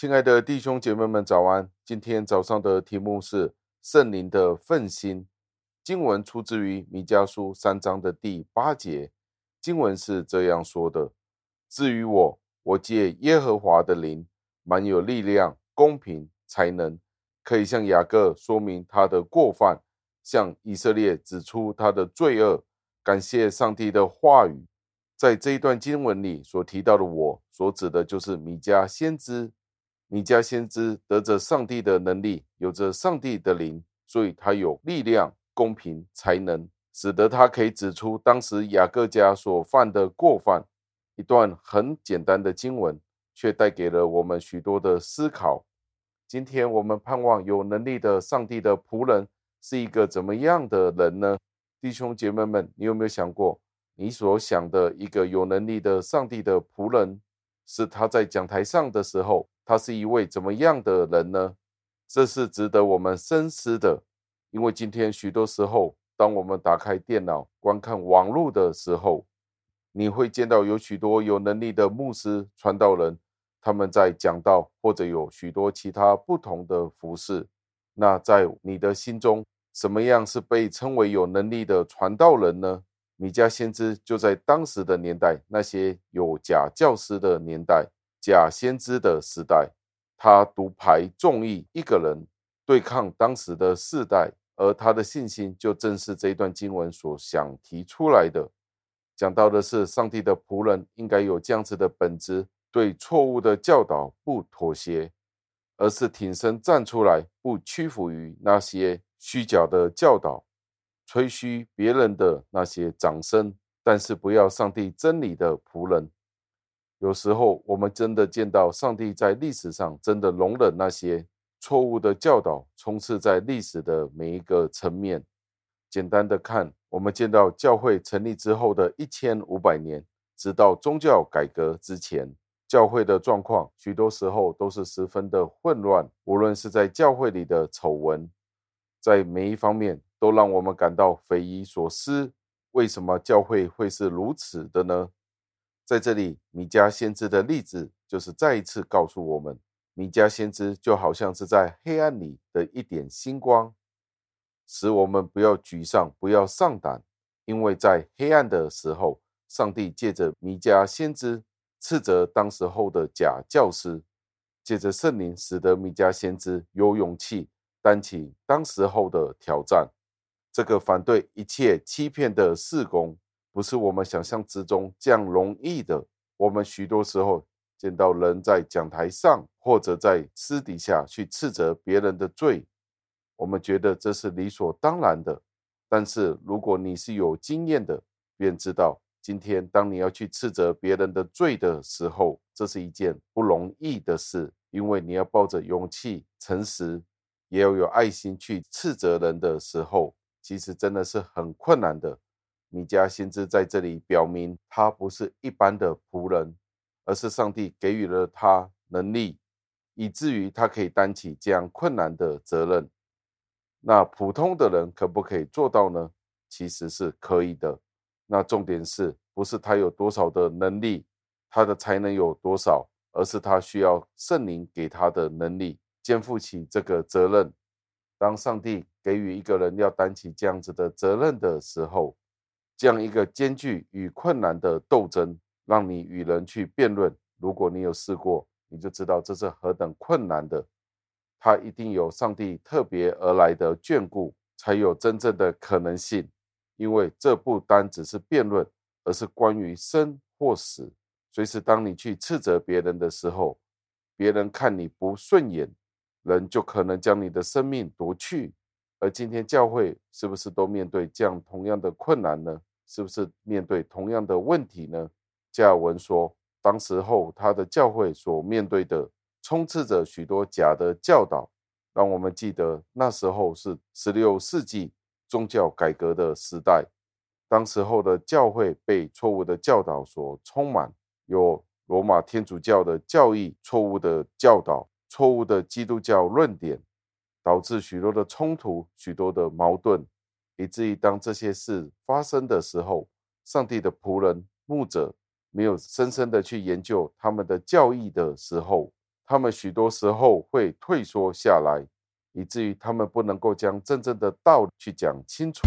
亲爱的弟兄姐妹们，早安！今天早上的题目是圣灵的奋心。经文出自于弥迦书三章的第八节。经文是这样说的：“至于我，我借耶和华的灵，满有力量、公平、才能，可以向雅各说明他的过犯，向以色列指出他的罪恶。”感谢上帝的话语。在这一段经文里所提到的我，所指的就是弥迦先知。米迦先知得着上帝的能力，有着上帝的灵，所以他有力量、公平、才能，使得他可以指出当时雅各家所犯的过犯。一段很简单的经文，却带给了我们许多的思考。今天我们盼望有能力的上帝的仆人是一个怎么样的人呢？弟兄姐妹们，你有没有想过，你所想的一个有能力的上帝的仆人，是他在讲台上的时候，他是一位怎么样的人呢？这是值得我们深思的。因为今天许多时候，当我们打开电脑观看网络的时候，你会见到有许多有能力的牧师、传道人，他们在讲道，或者有许多其他不同的服饰。那在你的心中，什么样是被称为有能力的传道人呢？米迦先知就在当时的年代，那些有假教师的年代。假先知的时代，他独排众议，一个人对抗当时的世代，而他的信心就正是这一段经文所想提出来的。讲到的是，上帝的仆人应该有这样子的本质，对错误的教导不妥协，而是挺身站出来，不屈服于那些虚假的教导，吹嘘别人的那些掌声，但是不要上帝真理的仆人。有时候，我们真的见到上帝在历史上真的容忍那些错误的教导充斥在历史的每一个层面。简单的看，我们见到教会成立之后的一千五百年，直到宗教改革之前，教会的状况许多时候都是十分的混乱。无论是在教会里的丑闻，在每一方面都让我们感到匪夷所思。为什么教会会是如此的呢？在这里，弥迦先知的例子就是再一次告诉我们，弥迦先知就好像是在黑暗里的一点星光，使我们不要沮丧，不要丧胆，因为在黑暗的时候，上帝借着弥迦先知斥责当时候的假教师，借着圣灵使得弥迦先知有勇气担起当时候的挑战，这个反对一切欺骗的事工。不是我们想象之中这样容易的。我们许多时候见到人在讲台上，或者在私底下去斥责别人的罪，我们觉得这是理所当然的。但是如果你是有经验的，便知道今天当你要去斥责别人的罪的时候，这是一件不容易的事，因为你要抱着勇气、诚实，也要有爱心去斥责人的时候，其实真的是很困难的。米迦先知在这里表明，他不是一般的仆人，而是上帝给予了他能力，以至于他可以担起这样困难的责任。那普通的人可不可以做到呢？其实是可以的。那重点是不是他有多少的能力，他的才能有多少，而是他需要圣灵给他的能力，肩负起这个责任。当上帝给予一个人要担起这样子的责任的时候，这样一个艰巨与困难的斗争，让你与人去辩论。如果你有试过，你就知道这是何等困难的。他一定有上帝特别而来的眷顾，才有真正的可能性。因为这不单只是辩论，而是关于生或死。随时当你去斥责别人的时候，别人看你不顺眼，人就可能将你的生命夺去。而今天教会是不是都面对这样同样的困难呢？是不是面对同样的问题呢？加尔文说，当时候他的教会所面对的，充斥着许多假的教导。让我们记得，那时候是十六世纪宗教改革的时代，当时候的教会被错误的教导所充满，有罗马天主教的教义、错误的教导、错误的基督教论点，导致许多的冲突、许多的矛盾。以至于当这些事发生的时候，上帝的仆人牧者没有深深的去研究他们的教义的时候，他们许多时候会退缩下来，以至于他们不能够将真正的道理去讲清楚。